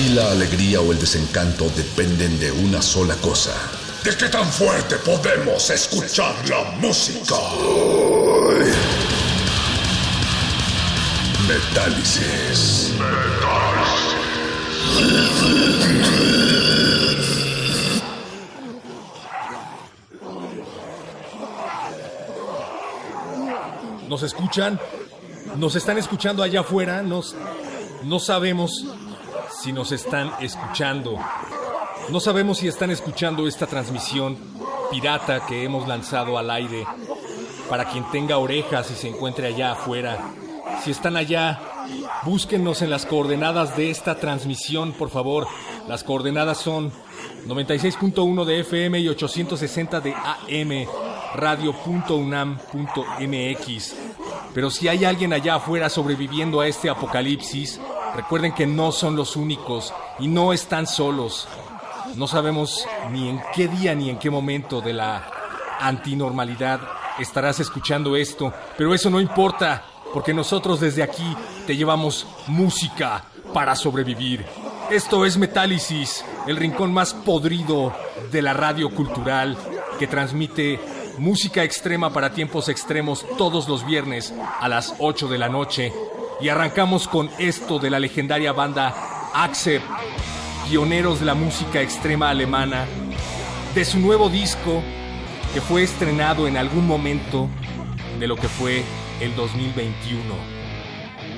Aquí la alegría o el desencanto dependen de una sola cosa. ¿De qué tan fuerte podemos escuchar la música? Metálisis. ¿Nos escuchan? ¿Nos están escuchando allá afuera? Nos, no sabemos si nos están escuchando. No sabemos si están escuchando esta transmisión pirata que hemos lanzado al aire para quien tenga orejas y se encuentre allá afuera. Si están allá, búsquennos en las coordenadas de esta transmisión, por favor. Las coordenadas son 96.1 de FM y 860 de AM, radio.unam.mx. Pero si hay alguien allá afuera sobreviviendo a este apocalipsis, recuerden que no son los únicos y no están solos. No sabemos ni en qué día ni en qué momento de la antinormalidad estarás escuchando esto, pero eso no importa, porque nosotros desde aquí te llevamos música para sobrevivir. Esto es Metálisis, el rincón más podrido de la radio cultural que transmite música extrema para tiempos extremos todos los viernes a las 8 de la noche. Y arrancamos con esto de la legendaria banda Accept, pioneros de la música extrema alemana, de su nuevo disco que fue estrenado en algún momento de lo que fue el 2021.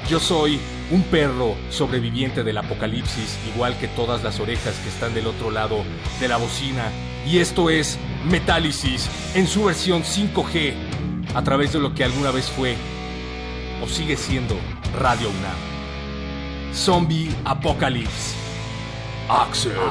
Yo soy un perro sobreviviente del apocalipsis, igual que todas las orejas que están del otro lado de la bocina. Y esto es Metálisis en su versión 5G, a través de lo que alguna vez fue o sigue siendo Radio UNAM. Zombie Apocalypse. Axel. There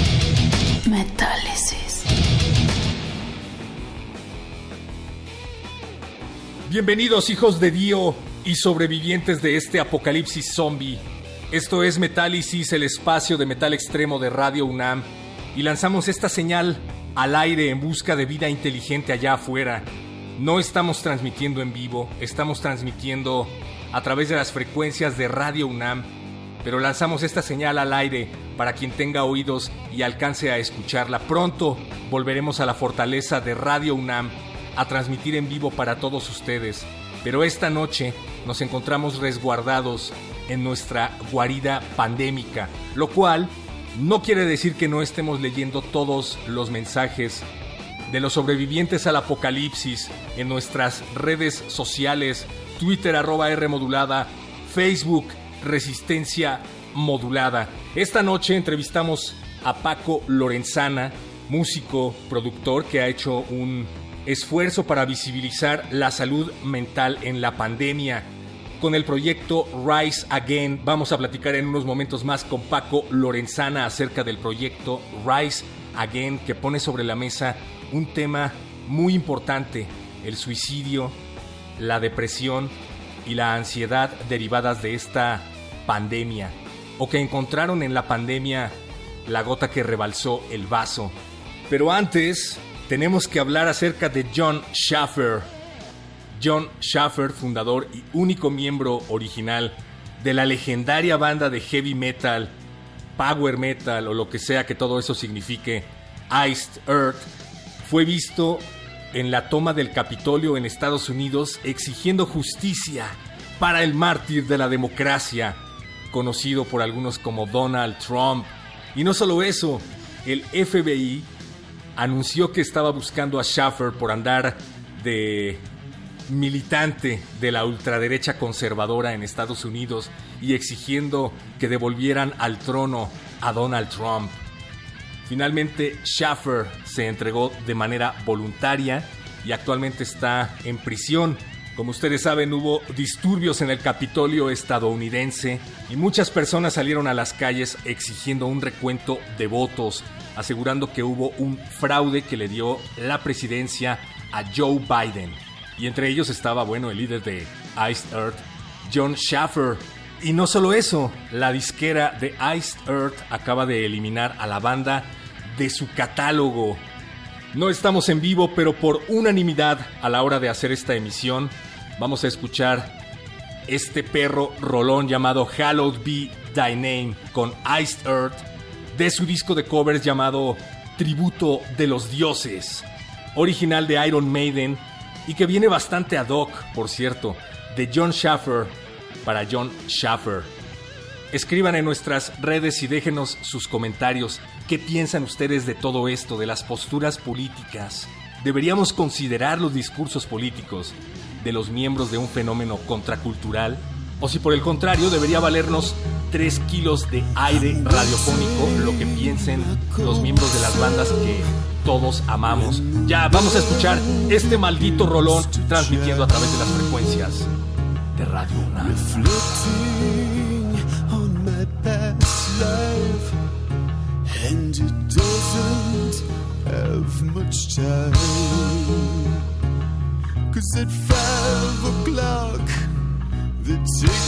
Bienvenidos hijos de Dio y sobrevivientes de este apocalipsis zombie. Esto es Metálisis, el espacio de metal extremo de Radio UNAM, y lanzamos esta señal al aire en busca de vida inteligente allá afuera. No estamos transmitiendo en vivo, estamos transmitiendo a través de las frecuencias de Radio UNAM, pero lanzamos esta señal al aire para quien tenga oídos y alcance a escucharla. Pronto volveremos a la fortaleza de Radio UNAM a transmitir en vivo para todos ustedes, pero esta noche nos encontramos resguardados en nuestra guarida pandémica, lo cual no quiere decir que no estemos leyendo todos los mensajes de los sobrevivientes al apocalipsis en nuestras redes sociales, Twitter arroba R modulada, Facebook Resistencia Modulada. Esta noche entrevistamos a Paco Lorenzana, músico, productor que ha hecho un esfuerzo para visibilizar la salud mental en la pandemia. Con el proyecto Rise Again vamos a platicar en unos momentos más con Paco Lorenzana acerca del proyecto Rise Again que pone sobre la mesa un tema muy importante, el suicidio, la depresión y la ansiedad derivadas de esta pandemia, o que encontraron en la pandemia la gota que rebalsó el vaso. Pero antes, tenemos que hablar acerca de John Schaffer. John Schaffer, fundador y único miembro original de la legendaria banda de heavy metal, power metal o lo que sea que todo eso signifique, Iced Earth, fue visto en la toma del Capitolio en Estados Unidos exigiendo justicia para el mártir de la democracia, conocido por algunos como Donald Trump. Y no solo eso, el FBI anunció que estaba buscando a Schaffer por andar de militante de la ultraderecha conservadora en Estados Unidos y exigiendo que devolvieran al trono a Donald Trump. Finalmente, Schaffer se entregó de manera voluntaria y actualmente está en prisión. Como ustedes saben, hubo disturbios en el Capitolio estadounidense y muchas personas salieron a las calles exigiendo un recuento de votos, asegurando que hubo un fraude que le dio la presidencia a Joe Biden. Y entre ellos estaba, bueno, el líder de Iced Earth, John Schaffer. Y no solo eso, la disquera de Iced Earth acaba de eliminar a la banda de su catálogo. No estamos en vivo, pero por unanimidad a la hora de hacer esta emisión, vamos a escuchar este perro rolón llamado Hallowed Be Thy Name con Iced Earth de su disco de covers llamado Tributo de los Dioses, original de Iron Maiden y que viene bastante ad hoc, por cierto, de John Schaffer para John Schaffer. Escriban en nuestras redes y déjenos sus comentarios. ¿Qué piensan ustedes de todo esto, de las posturas políticas? ¿Deberíamos considerar los discursos políticos de los miembros de un fenómeno contracultural? ¿O si por el contrario debería valernos 3 kilos de aire radiofónico lo que piensen los miembros de las bandas que todos amamos? Ya, vamos a escuchar este maldito rolón transmitiendo a través de las frecuencias de Radio time. Cause at five o'clock, they take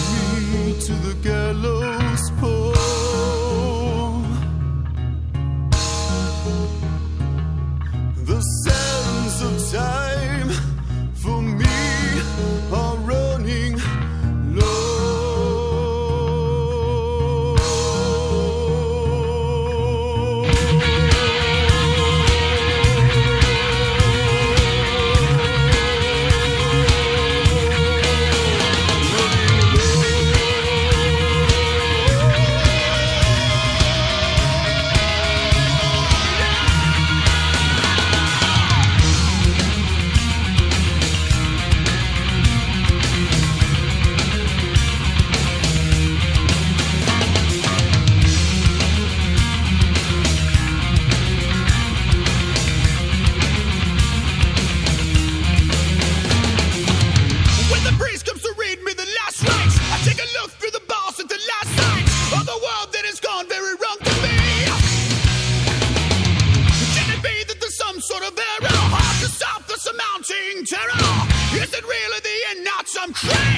me to the gallows pole. The sands of time to bear. Hard to stop this mounting terror. Is it really the end? Not some crazy.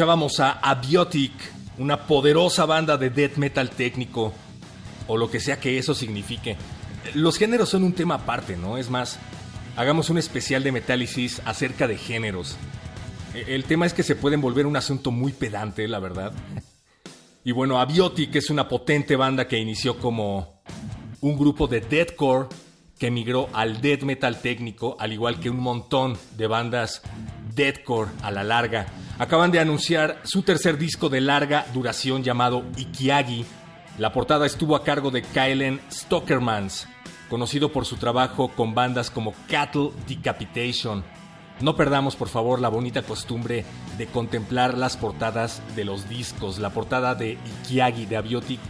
Escuchábamos a Abiotic, una poderosa banda de death metal técnico, o lo que sea que eso signifique. Los géneros son un tema aparte, ¿no? Es más, hagamos un especial de Metálisis acerca de géneros. E- El tema es que se pueden volver un asunto muy pedante, la verdad. Y bueno, Abiotic es una potente banda que inició como un grupo de deathcore que migró al death metal técnico, al igual que un montón de bandas deathcore a la larga. Acaban de anunciar su tercer disco de larga duración llamado Ikiagi. La portada estuvo a cargo de Kylen Stockermans, conocido por su trabajo con bandas como Cattle Decapitation. No perdamos, por favor, la bonita costumbre de contemplar las portadas de los discos. La portada de Ikiagi de Abiotic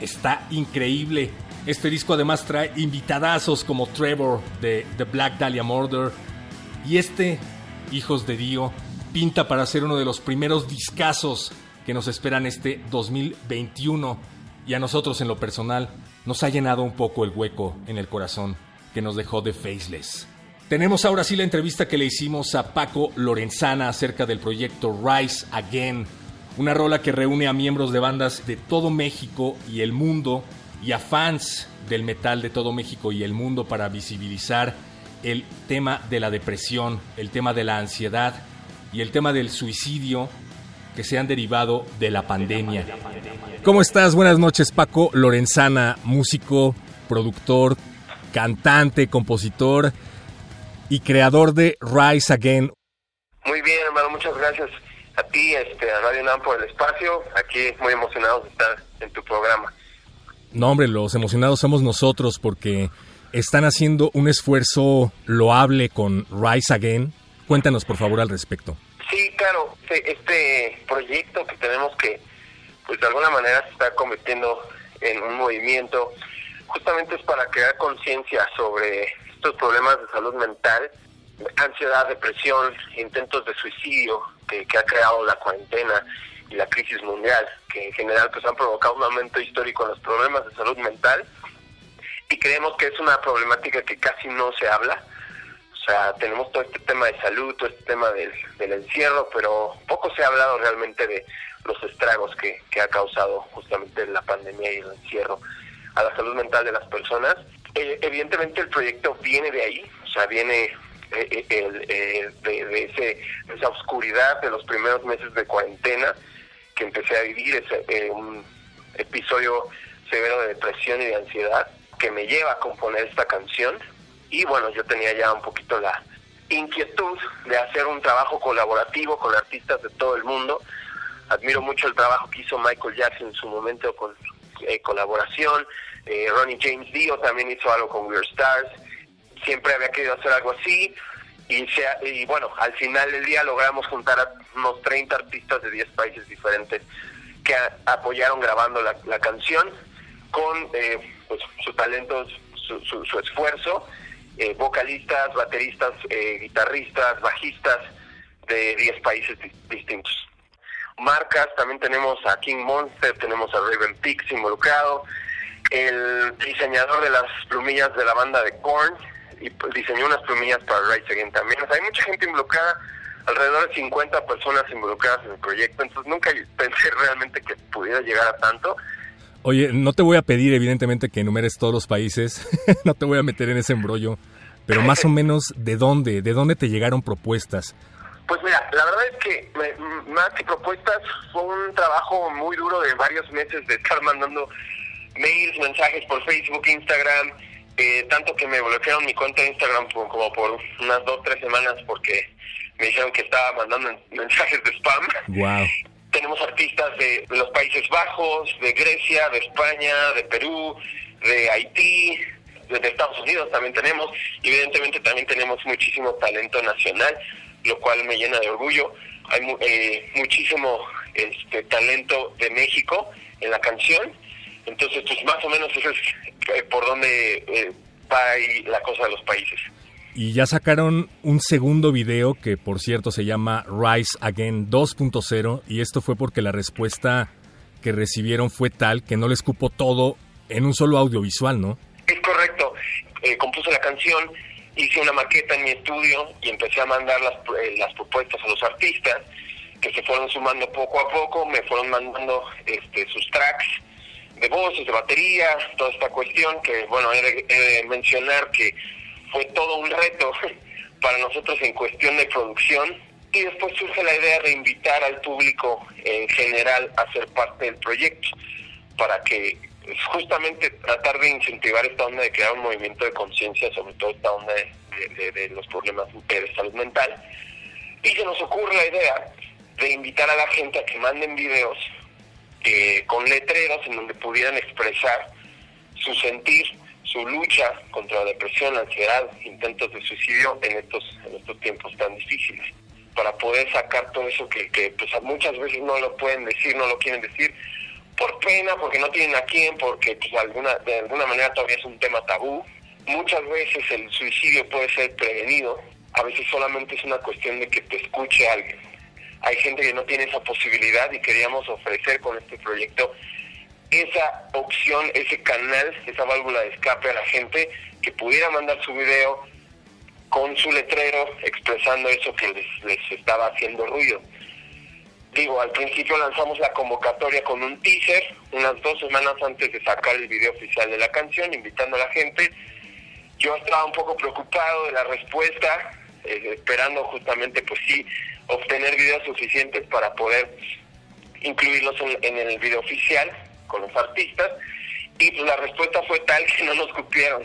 está increíble. Este disco además trae invitadazos como Trevor de The Black Dahlia Murder. Y este, Hijos de Dio, pinta para ser uno de los primeros discazos que nos esperan este 2021. Y a nosotros en lo personal nos ha llenado un poco el hueco en el corazón que nos dejó de Faceless. Tenemos ahora sí la entrevista que le hicimos a Paco Lorenzana acerca del proyecto Rise Again, una rola que reúne a miembros de bandas de todo México y el mundo y a fans del metal de todo México y el mundo para visibilizar el tema de la depresión, el tema de la ansiedad y el tema del suicidio que se han derivado de la pandemia. ¿Cómo estás? Buenas noches, Paco Lorenzana, músico, productor, cantante, compositor y creador de Rise Again. Muy bien, hermano, muchas gracias a ti, este, a Radio UNAM por el espacio. Aquí muy emocionados de estar en tu programa. No, hombre, los emocionados somos nosotros porque están haciendo un esfuerzo loable con Rise Again. Cuéntanos, por favor, al respecto. Sí, claro, este, este proyecto que tenemos que, pues de alguna manera se está convirtiendo en un movimiento, justamente es para crear conciencia sobre estos problemas de salud mental, ansiedad, depresión, intentos de suicidio que, que ha creado la cuarentena y la crisis mundial, que en general pues han provocado un aumento histórico en los problemas de salud mental y creemos que es una problemática que casi no se habla. O sea, tenemos todo este tema de salud, todo este tema del, del encierro, pero poco se ha hablado realmente de los estragos que, que ha causado justamente la pandemia y el encierro a la salud mental de las personas. Eh, evidentemente el proyecto viene de ahí, o sea, viene eh, el, eh, de, de, ese, de esa oscuridad de los primeros meses de cuarentena que empecé a vivir, ese, un episodio severo de depresión y de ansiedad que me lleva a componer esta canción. Y bueno, yo tenía ya un poquito la inquietud de hacer un trabajo colaborativo con artistas de todo el mundo. Admiro mucho el trabajo que hizo Michael Jackson en su momento con eh, colaboración. Eh, Ronnie James Dio también hizo algo con We're Stars. Siempre había querido hacer algo así. Y, se, y bueno, al final del día logramos juntar a unos 30 artistas de 10 países diferentes que a, apoyaron grabando la, la canción con eh, pues, su talento, su, esfuerzo. Eh, vocalistas, bateristas, eh, guitarristas, bajistas de 10 países di distintos. Marcas, también tenemos a King Monster, tenemos a Raven Pix involucrado, el diseñador de las plumillas de la banda de Korn, y diseñó unas plumillas para Rise Again también. O sea, hay mucha gente involucrada, alrededor de 50 personas involucradas en el proyecto, entonces nunca pensé realmente que pudiera llegar a tanto. Oye, no te voy a pedir evidentemente que enumeres todos los países, no te voy a meter en ese embrollo, pero más o menos de dónde, de dónde te llegaron propuestas. Pues mira, la verdad es que me, más que propuestas fue un trabajo muy duro de varios meses de estar mandando mails, mensajes por Facebook, Instagram, eh, tanto que me bloquearon mi cuenta de Instagram por, como por unas dos, tres semanas porque me dijeron que estaba mandando mensajes de spam. Wow. Tenemos artistas de los Países Bajos, de Grecia, de España, de Perú, de Haití, de Estados Unidos también tenemos. Evidentemente también tenemos muchísimo talento nacional, lo cual me llena de orgullo. Hay eh, muchísimo este talento de México en la canción. Entonces, pues más o menos eso es eh, por donde eh, va ahí la cosa de los países. Y ya sacaron un segundo video que por cierto se llama Rise Again 2.0 y esto fue porque la respuesta que recibieron fue tal que no les cupo todo en un solo audiovisual, ¿no? Es correcto. Eh, compuse la canción, hice una maqueta en mi estudio y empecé a mandar las, eh, las propuestas a los artistas que se fueron sumando poco a poco, me fueron mandando este, sus tracks de voces, de batería, toda esta cuestión que, bueno, he de, he de mencionar que fue todo un reto para nosotros en cuestión de producción y después surge la idea de invitar al público en general a ser parte del proyecto para que pues, justamente tratar de incentivar esta onda de crear un movimiento de conciencia sobre todo esta onda de, los problemas de salud mental. Y se nos ocurre la idea de invitar a la gente a que manden videos eh, con letreros en donde pudieran expresar su sentir, su lucha contra la depresión, la ansiedad, intentos de suicidio en estos, en estos tiempos tan difíciles, para poder sacar todo eso que, pues, muchas veces no lo pueden decir, no lo quieren decir, por pena, porque no tienen a quién, porque pues, alguna, de alguna manera todavía es un tema tabú. Muchas veces el suicidio puede ser prevenido, a veces solamente es una cuestión de que te escuche alguien. Hay gente que no tiene esa posibilidad y queríamos ofrecer con este proyecto esa opción, ese canal, esa válvula de escape a la gente que pudiera mandar su video con su letrero expresando eso que les, les estaba haciendo ruido. Digo, al principio lanzamos la convocatoria con un teaser, unas dos semanas antes de sacar el video oficial de la canción, invitando a la gente. Yo estaba un poco preocupado de la respuesta, eh, esperando justamente, pues sí, obtener videos suficientes para poder incluirlos en, en el video oficial con los artistas. Y pues la respuesta fue tal que no nos cupieron.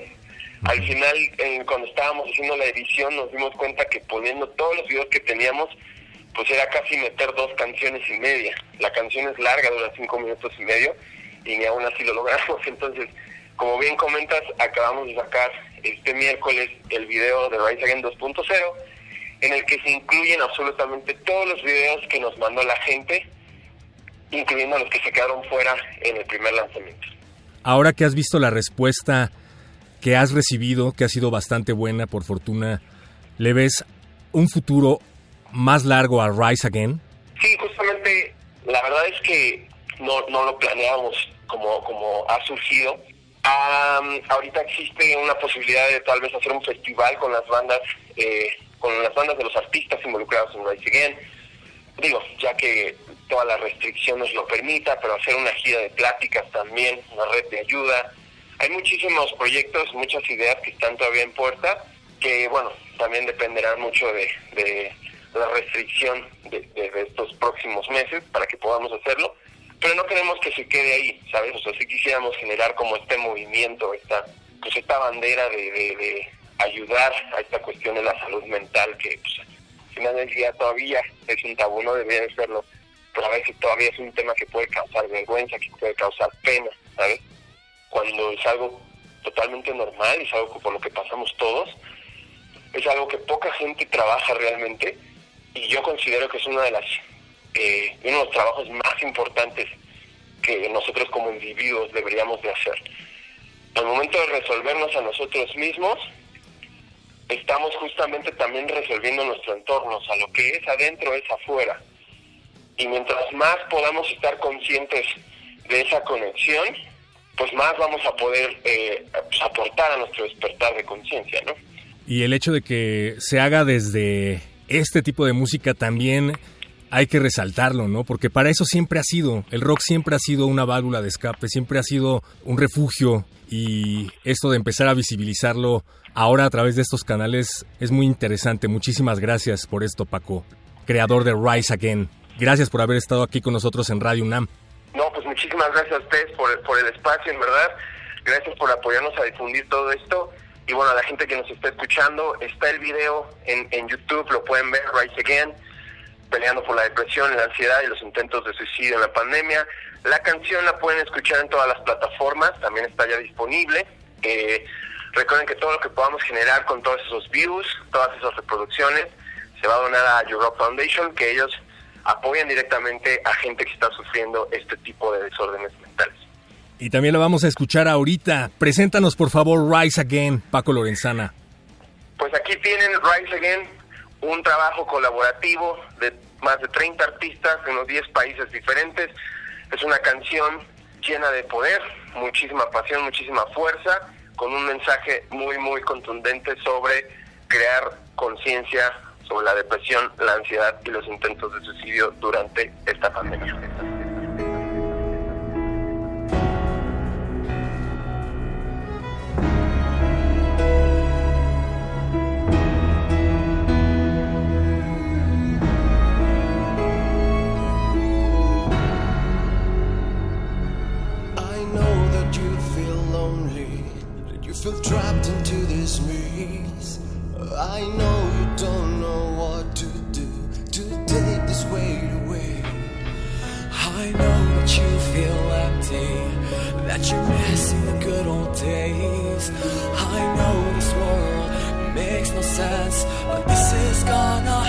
Al final, eh, cuando estábamos haciendo la edición, nos dimos cuenta que poniendo todos los videos que teníamos, pues era casi meter dos canciones y media. La canción es larga, dura cinco minutos y medio, y ni aún así lo logramos. Entonces, como bien comentas, acabamos de sacar este miércoles el video de Rise Again 2.0, en el que se incluyen absolutamente todos los videos que nos mandó la gente, incluyendo los que se quedaron fuera en el primer lanzamiento. Ahora que has visto la respuesta que has recibido, que ha sido bastante buena, por fortuna, ¿le ves un futuro más largo a Rise Again? Sí, justamente, la verdad es que no, no lo planeamos como, como ha surgido. Um, ahorita existe una posibilidad de tal vez hacer un festival con las bandas, eh, con las bandas de los artistas involucrados en Rise Again. Digo, ya que todas las restricciones lo permita, pero hacer una gira de pláticas también, una red de ayuda. Hay muchísimos proyectos, muchas ideas que están todavía en puerta, que bueno, también dependerán mucho de, de la restricción de, de, estos próximos meses para que podamos hacerlo, pero no queremos que se quede ahí, ¿sabes? O sea, sí quisiéramos generar como este movimiento, esta, pues esta bandera de, de, de ayudar a esta cuestión de la salud mental que pues, al final del día todavía es un tabú, no debería de serlo, pero a veces todavía es un tema que puede causar vergüenza, que puede causar pena, ¿sabes? Cuando es algo totalmente normal, es algo por lo que pasamos todos, es algo que poca gente trabaja realmente y yo considero que es una de las eh, uno de los trabajos más importantes que nosotros como individuos deberíamos de hacer. Al momento de resolvernos a nosotros mismos, estamos justamente también resolviendo nuestro entorno, o sea, lo que es adentro es afuera. Y mientras más podamos estar conscientes de esa conexión, pues más vamos a poder eh, pues aportar a nuestro despertar de conciencia, ¿no? Y el hecho de que se haga desde este tipo de música también hay que resaltarlo, ¿no? Porque para eso siempre ha sido, el rock siempre ha sido una válvula de escape, siempre ha sido un refugio y esto de empezar a visibilizarlo ahora a través de estos canales es muy interesante. Muchísimas gracias por esto, Paco, creador de Rise Again. Gracias por haber estado aquí con nosotros en Radio UNAM. No, pues muchísimas gracias a ustedes por, por el espacio, en verdad. Gracias por apoyarnos a difundir todo esto. Y bueno, a la gente que nos está escuchando, está el video en, YouTube, lo pueden ver, Rise Again, peleando por la depresión, la ansiedad y los intentos de suicidio en la pandemia. La canción la pueden escuchar en todas las plataformas, también está ya disponible. Eh, recuerden que todo lo que podamos generar con todos esos views, todas esas reproducciones, se va a donar a Rock Foundation, que ellos apoyan directamente a gente que está sufriendo este tipo de desórdenes mentales. Y también la vamos a escuchar ahorita. Preséntanos, por favor, Rise Again, Paco Lorenzana. Pues aquí tienen Rise Again, un trabajo colaborativo de más de 30 artistas de unos 10 países diferentes. Es una canción llena de poder, muchísima pasión, muchísima fuerza, con un mensaje muy, muy contundente sobre crear conciencia sobre la depresión, la ansiedad y los intentos de suicidio durante esta pandemia. Feel trapped into this maze. I know you don't know what to do to take this weight away. I know that you feel empty, that you're missing the good old days. I know this world makes no sense, but this is gonna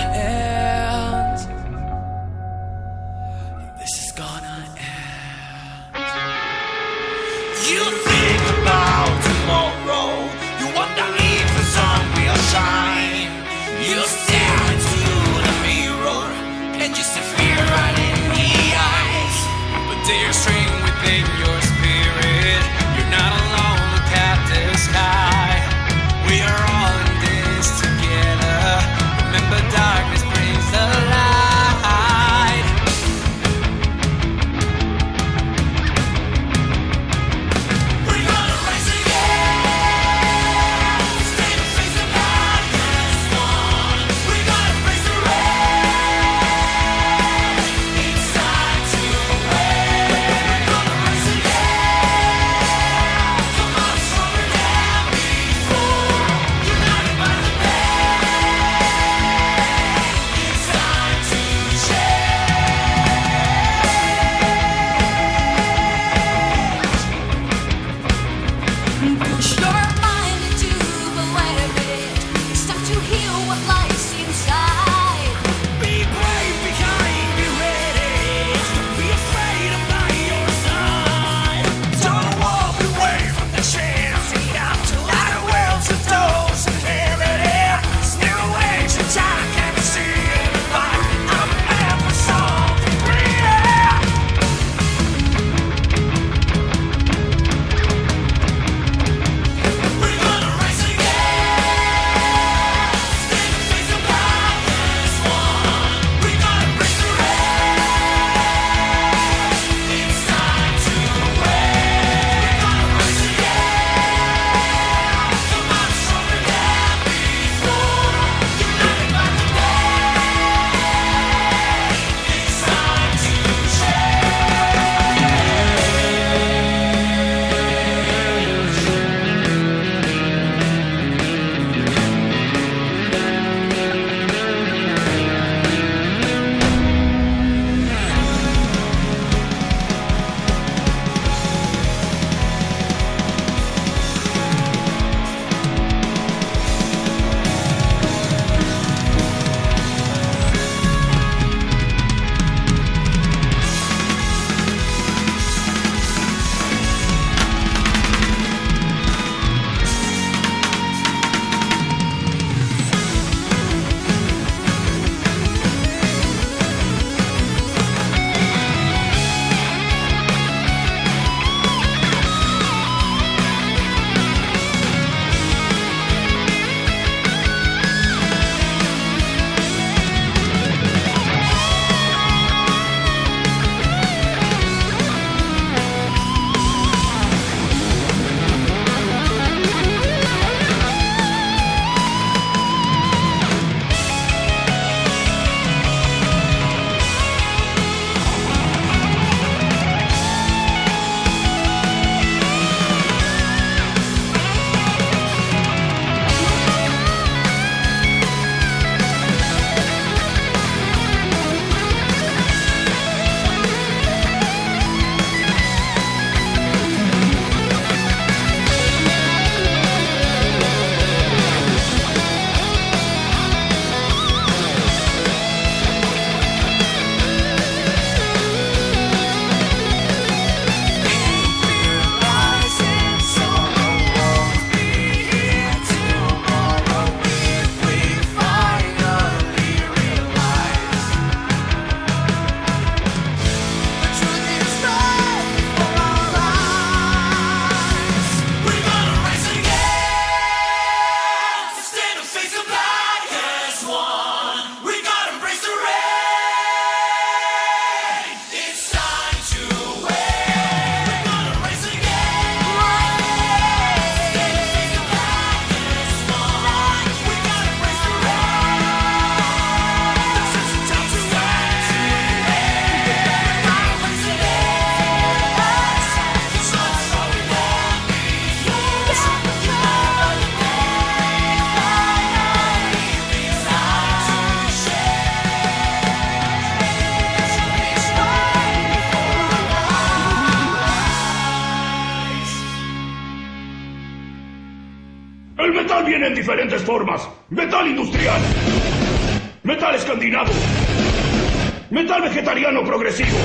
vegetariano progresivo.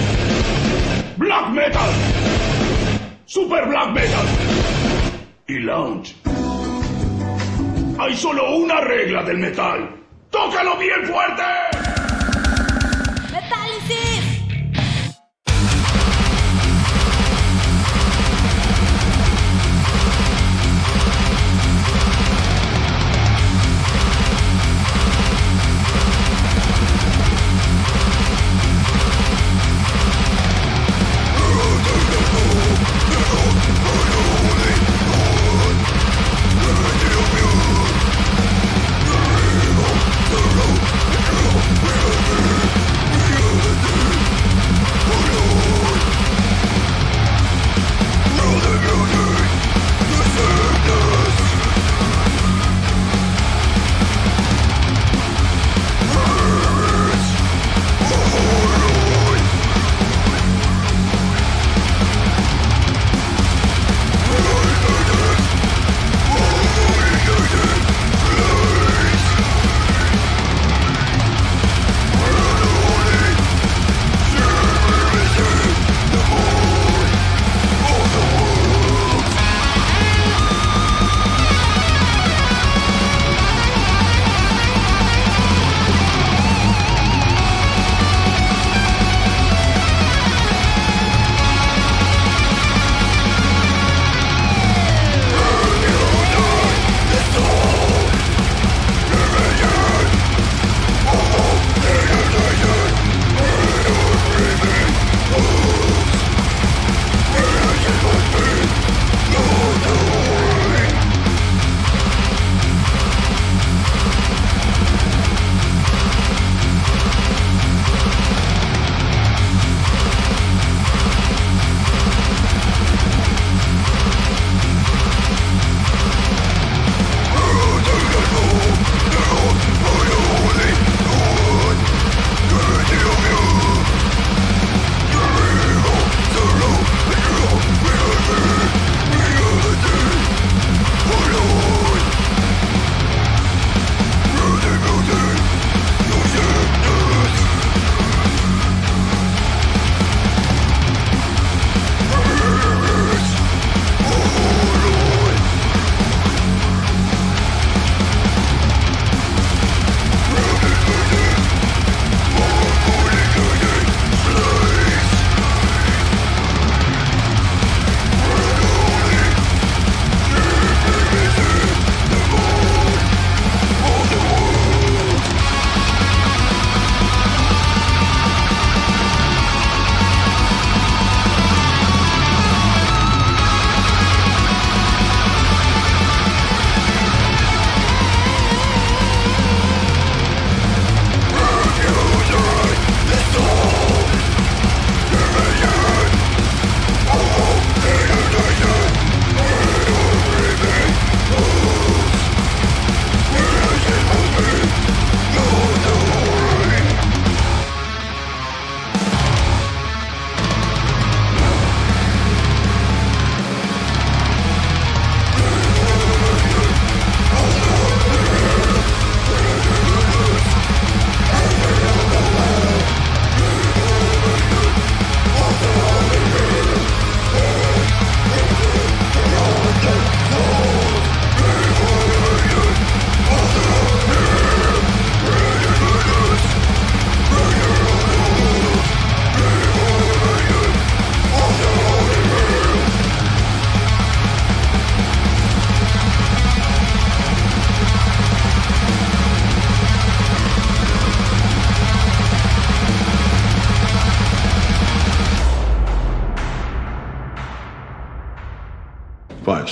Black metal. Super black metal. Y lounge. Hay solo una regla del metal.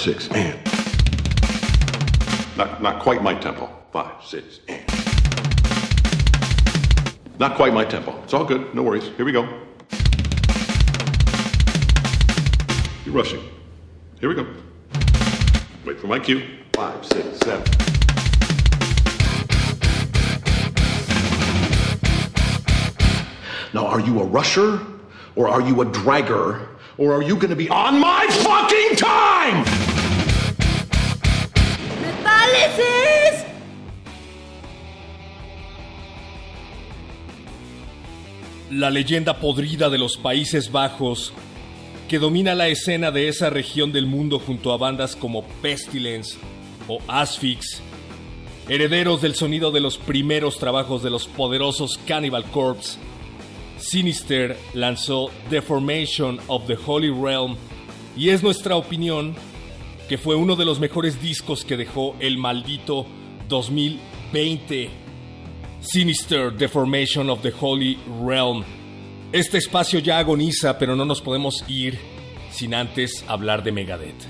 Six, and. Not, not quite my tempo. Five, six, and. Not quite my tempo. It's all good. No worries. Here we go. You're rushing. Here we go. Wait for my cue. Five, six, seven. Now, are you a rusher? Or are you a dragger? Or are you gonna be on my fucking time? ¡Metal ¡Parálisis! La leyenda podrida de los Países Bajos, que domina la escena de esa región del mundo junto a bandas como Pestilence o Asphyx, herederos del sonido de los primeros trabajos de los poderosos Cannibal Corpse, Sinister lanzó The Formation of the Holy Realm y es nuestra opinión que fue uno de los mejores discos que dejó el maldito 2020. Sinister The Formation of the Holy Realm. Este espacio ya agoniza, pero no nos podemos ir sin antes hablar de Megadeth.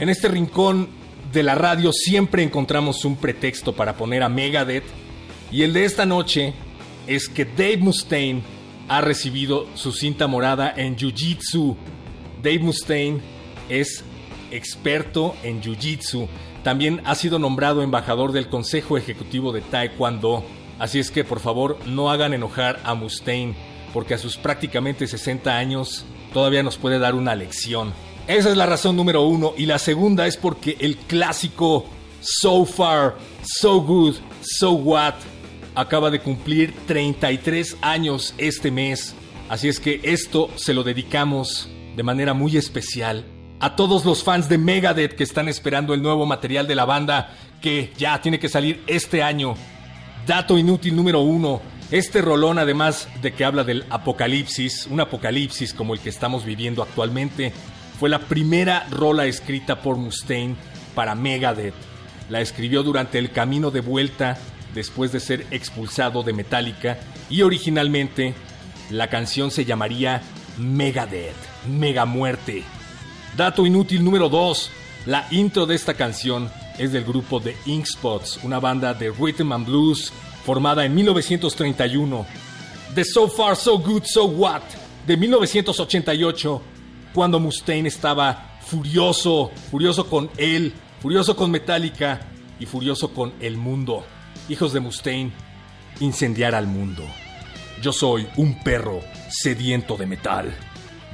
En este rincón de la radio siempre encontramos un pretexto para poner a Megadeth y el de esta noche es que Dave Mustaine ha recibido su cinta morada en Jiu-Jitsu. Dave Mustaine es experto en Jiu-Jitsu. También ha sido nombrado embajador del Consejo Ejecutivo de Taekwondo. Así es que por favor no hagan enojar a Mustaine, porque a sus prácticamente 60 años todavía nos puede dar una lección. Esa es la razón número uno. Y la segunda es porque el clásico So Far, So Good, So What acaba de cumplir 33 años este mes. Así es que esto se lo dedicamos de manera muy especial a todos los fans de Megadeth que están esperando el nuevo material de la banda que ya tiene que salir este año. Dato inútil número uno. Este rolón, además de que habla del apocalipsis, un apocalipsis como el que estamos viviendo actualmente, fue la primera rola escrita por Mustaine para Megadeth. La escribió durante el camino de vuelta después de ser expulsado de Metallica y originalmente la canción se llamaría Megadeth, Mega Muerte. Dato inútil número 2. La intro de esta canción es del grupo The Ink Spots, una banda de rhythm and blues formada en 1931. The So Far So Good So What de 1988, cuando Mustaine estaba furioso, furioso con él, furioso con Metallica y furioso con el mundo. Hijos de Mustaine, incendiar al mundo. Yo soy un perro sediento de metal.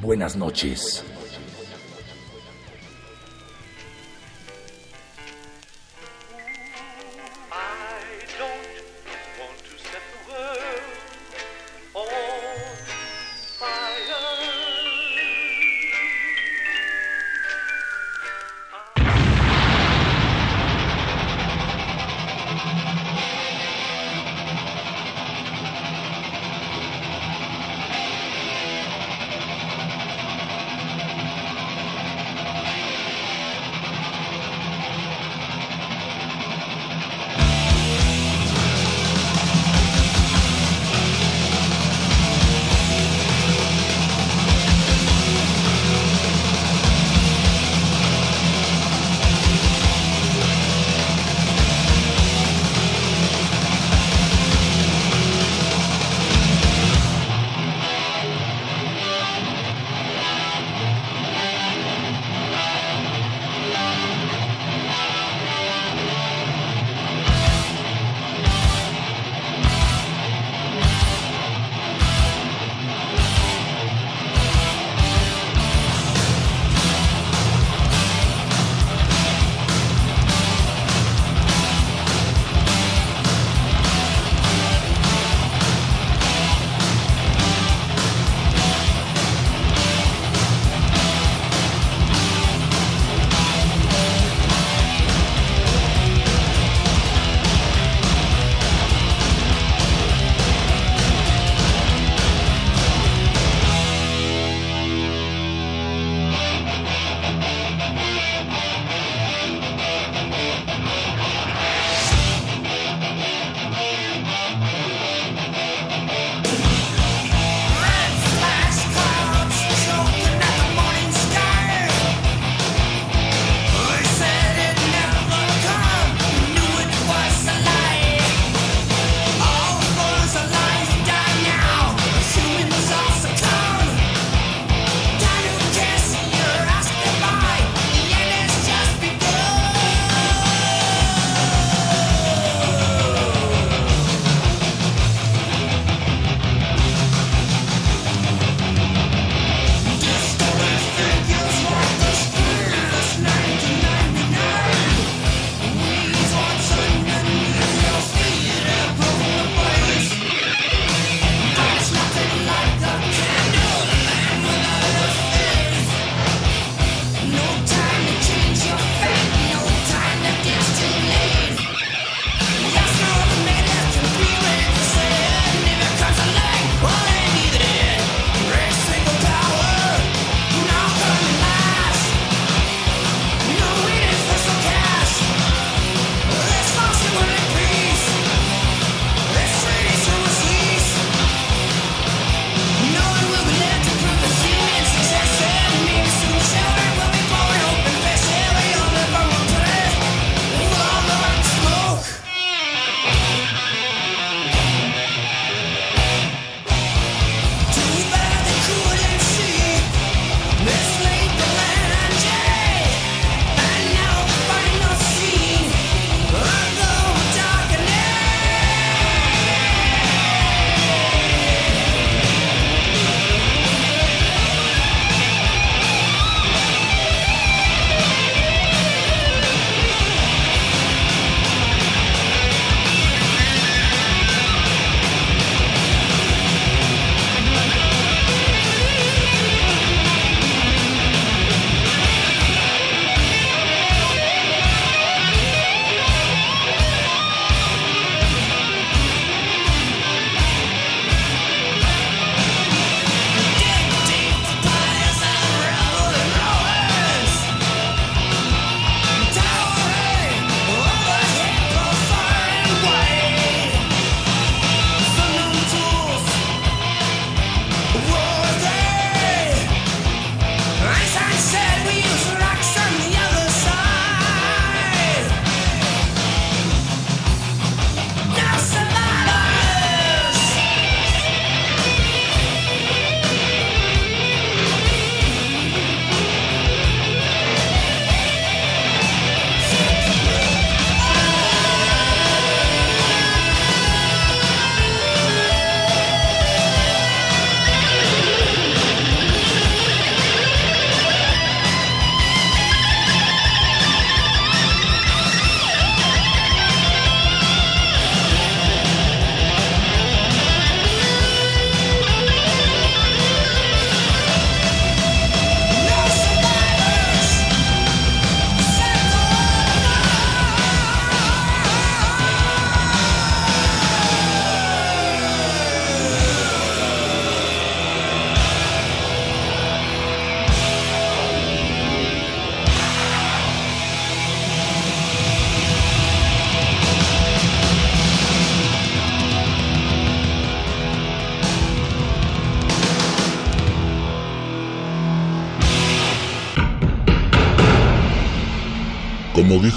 Buenas noches.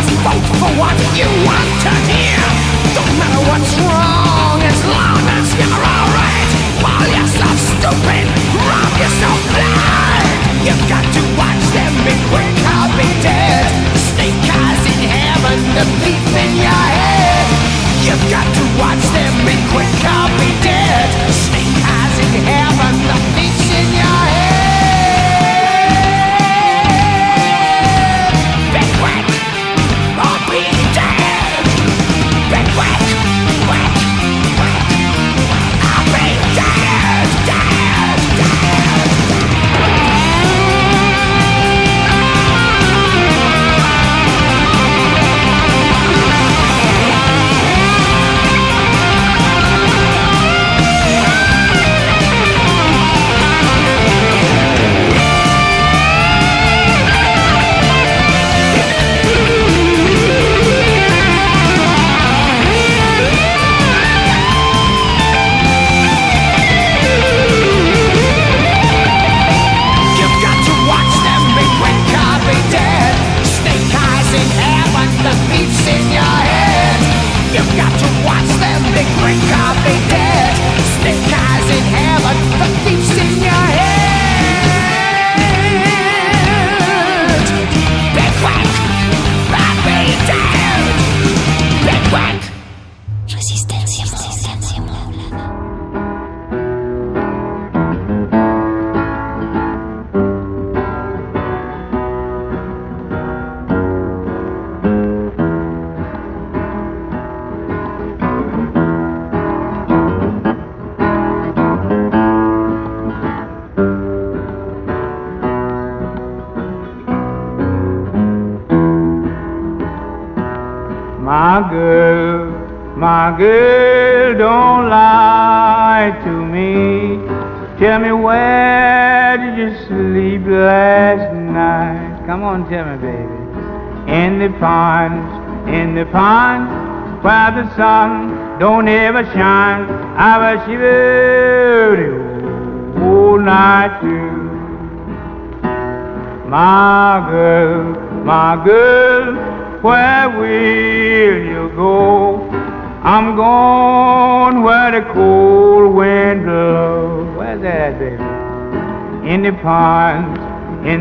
Must vote for what you want to hear. Don't matter what's wrong as long as you're alright. Call yourself stupid, rob yourself blind. You've got to watch them be quick or be dead. Snake eyes in heaven, the thief in your head. You've got to watch them be quick or be dead. Snake eyes in heaven,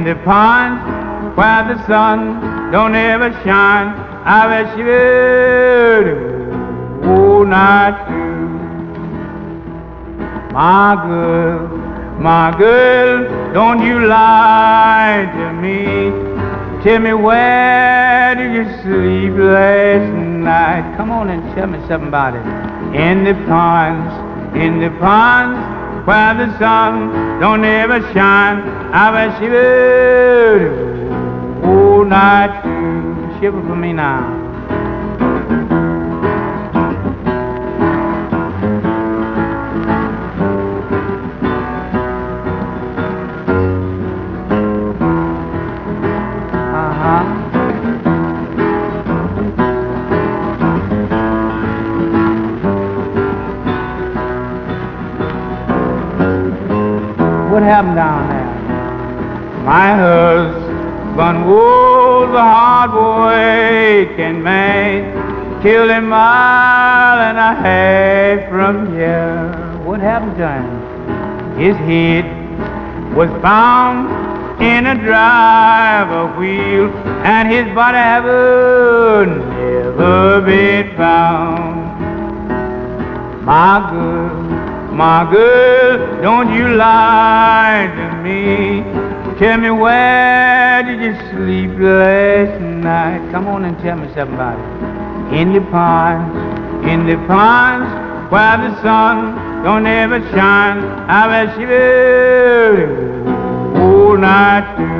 the ponds, where the sun don't ever shine. I wish you all night too. My girl, my girl, don't you lie to me. Tell me where did you sleep last night? Come on and tell me something about it. In the ponds, in the ponds, where the sun don't ever shine. I bet you all night too. Shiver for me now. till a mile and a half from here. What happened to him? His head was found in a driver wheel, and his body have never been found. My girl, my girl, don't you lie to me. Tell me where did you sleep last night? Come on and tell me something about it in the pines, in the pines where the sun don't ever shine. I will shiver all night through.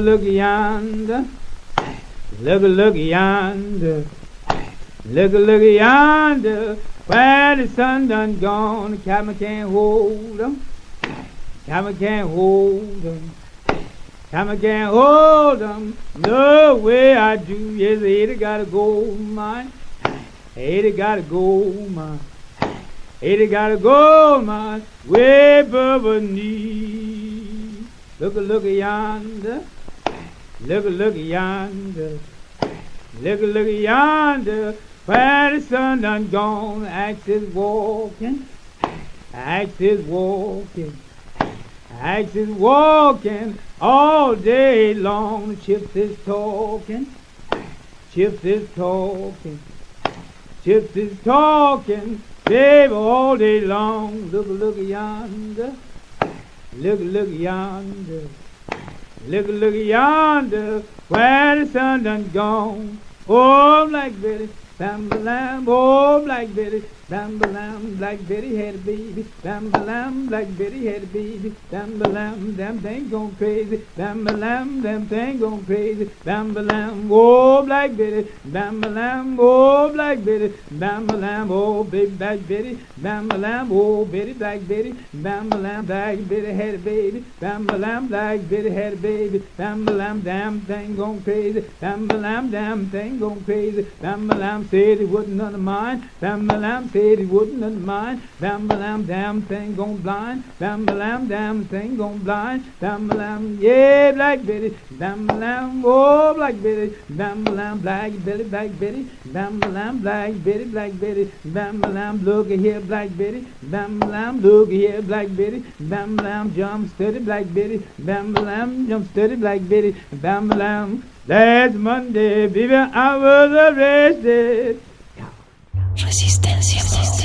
Look yonder. Look a look yonder. Look a look yonder. Where the sun done gone, the cabin can't hold 'em. Cabin can't hold 'em. Cabin can't hold 'em. No way I do. Yes, Ada got a gold mine. Ada got a gold mine. Ada got a gold mine way above her knee. Look a look yonder. Look a look yonder. Look a look yonder. Where the sun done gone, axe is walking. Axe is walking. Axe is walking all day long. Chips is talking. Chips is talking. Chips is talking, baby, all day long. Look, look yonder. Look, look yonder. Look, look yonder, where the sun done gone. Oh, Black Betty, bam lamb, oh, Black Betty, Lamb a lamb, blackberry head baby. Lamb a lamb, blackberry head baby. Lamb lamb, damn thing gone crazy. Lamb lamb, damn thing gone crazy. Lamb lamb, oh blackberry. Lamb a lamb, oh blackberry. Lamb a lamb, oh baby blackberry. Lamb a lamb, oh baby blackberry. Lamb a lamb, blackberry head baby. Lamb a lamb, blackberry head baby. Lamb lamb, damn thing gone crazy. Lamb lamb, damn thing gone crazy. Lamb lamb said it wasn't none of mine. Lamb lamb wasn't none of mine, bam lamb, damn thing gone blind, bam lamb, damn thing gone blind, bam lamb, yeah, Black Betty, bam lamb, oh, Black Betty, bam lamb, Black Betty, Black Betty, bam lamb, Black Betty, Black Betty, bam lamb, look here, Black Betty, bam lamb, look here, Black Betty, bam lamb, jump steady, Black Betty, bam lamb, jump steady, Black Betty, bam lamb. Last Monday, baby, I was arrested. Resistencia.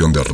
Coproducción de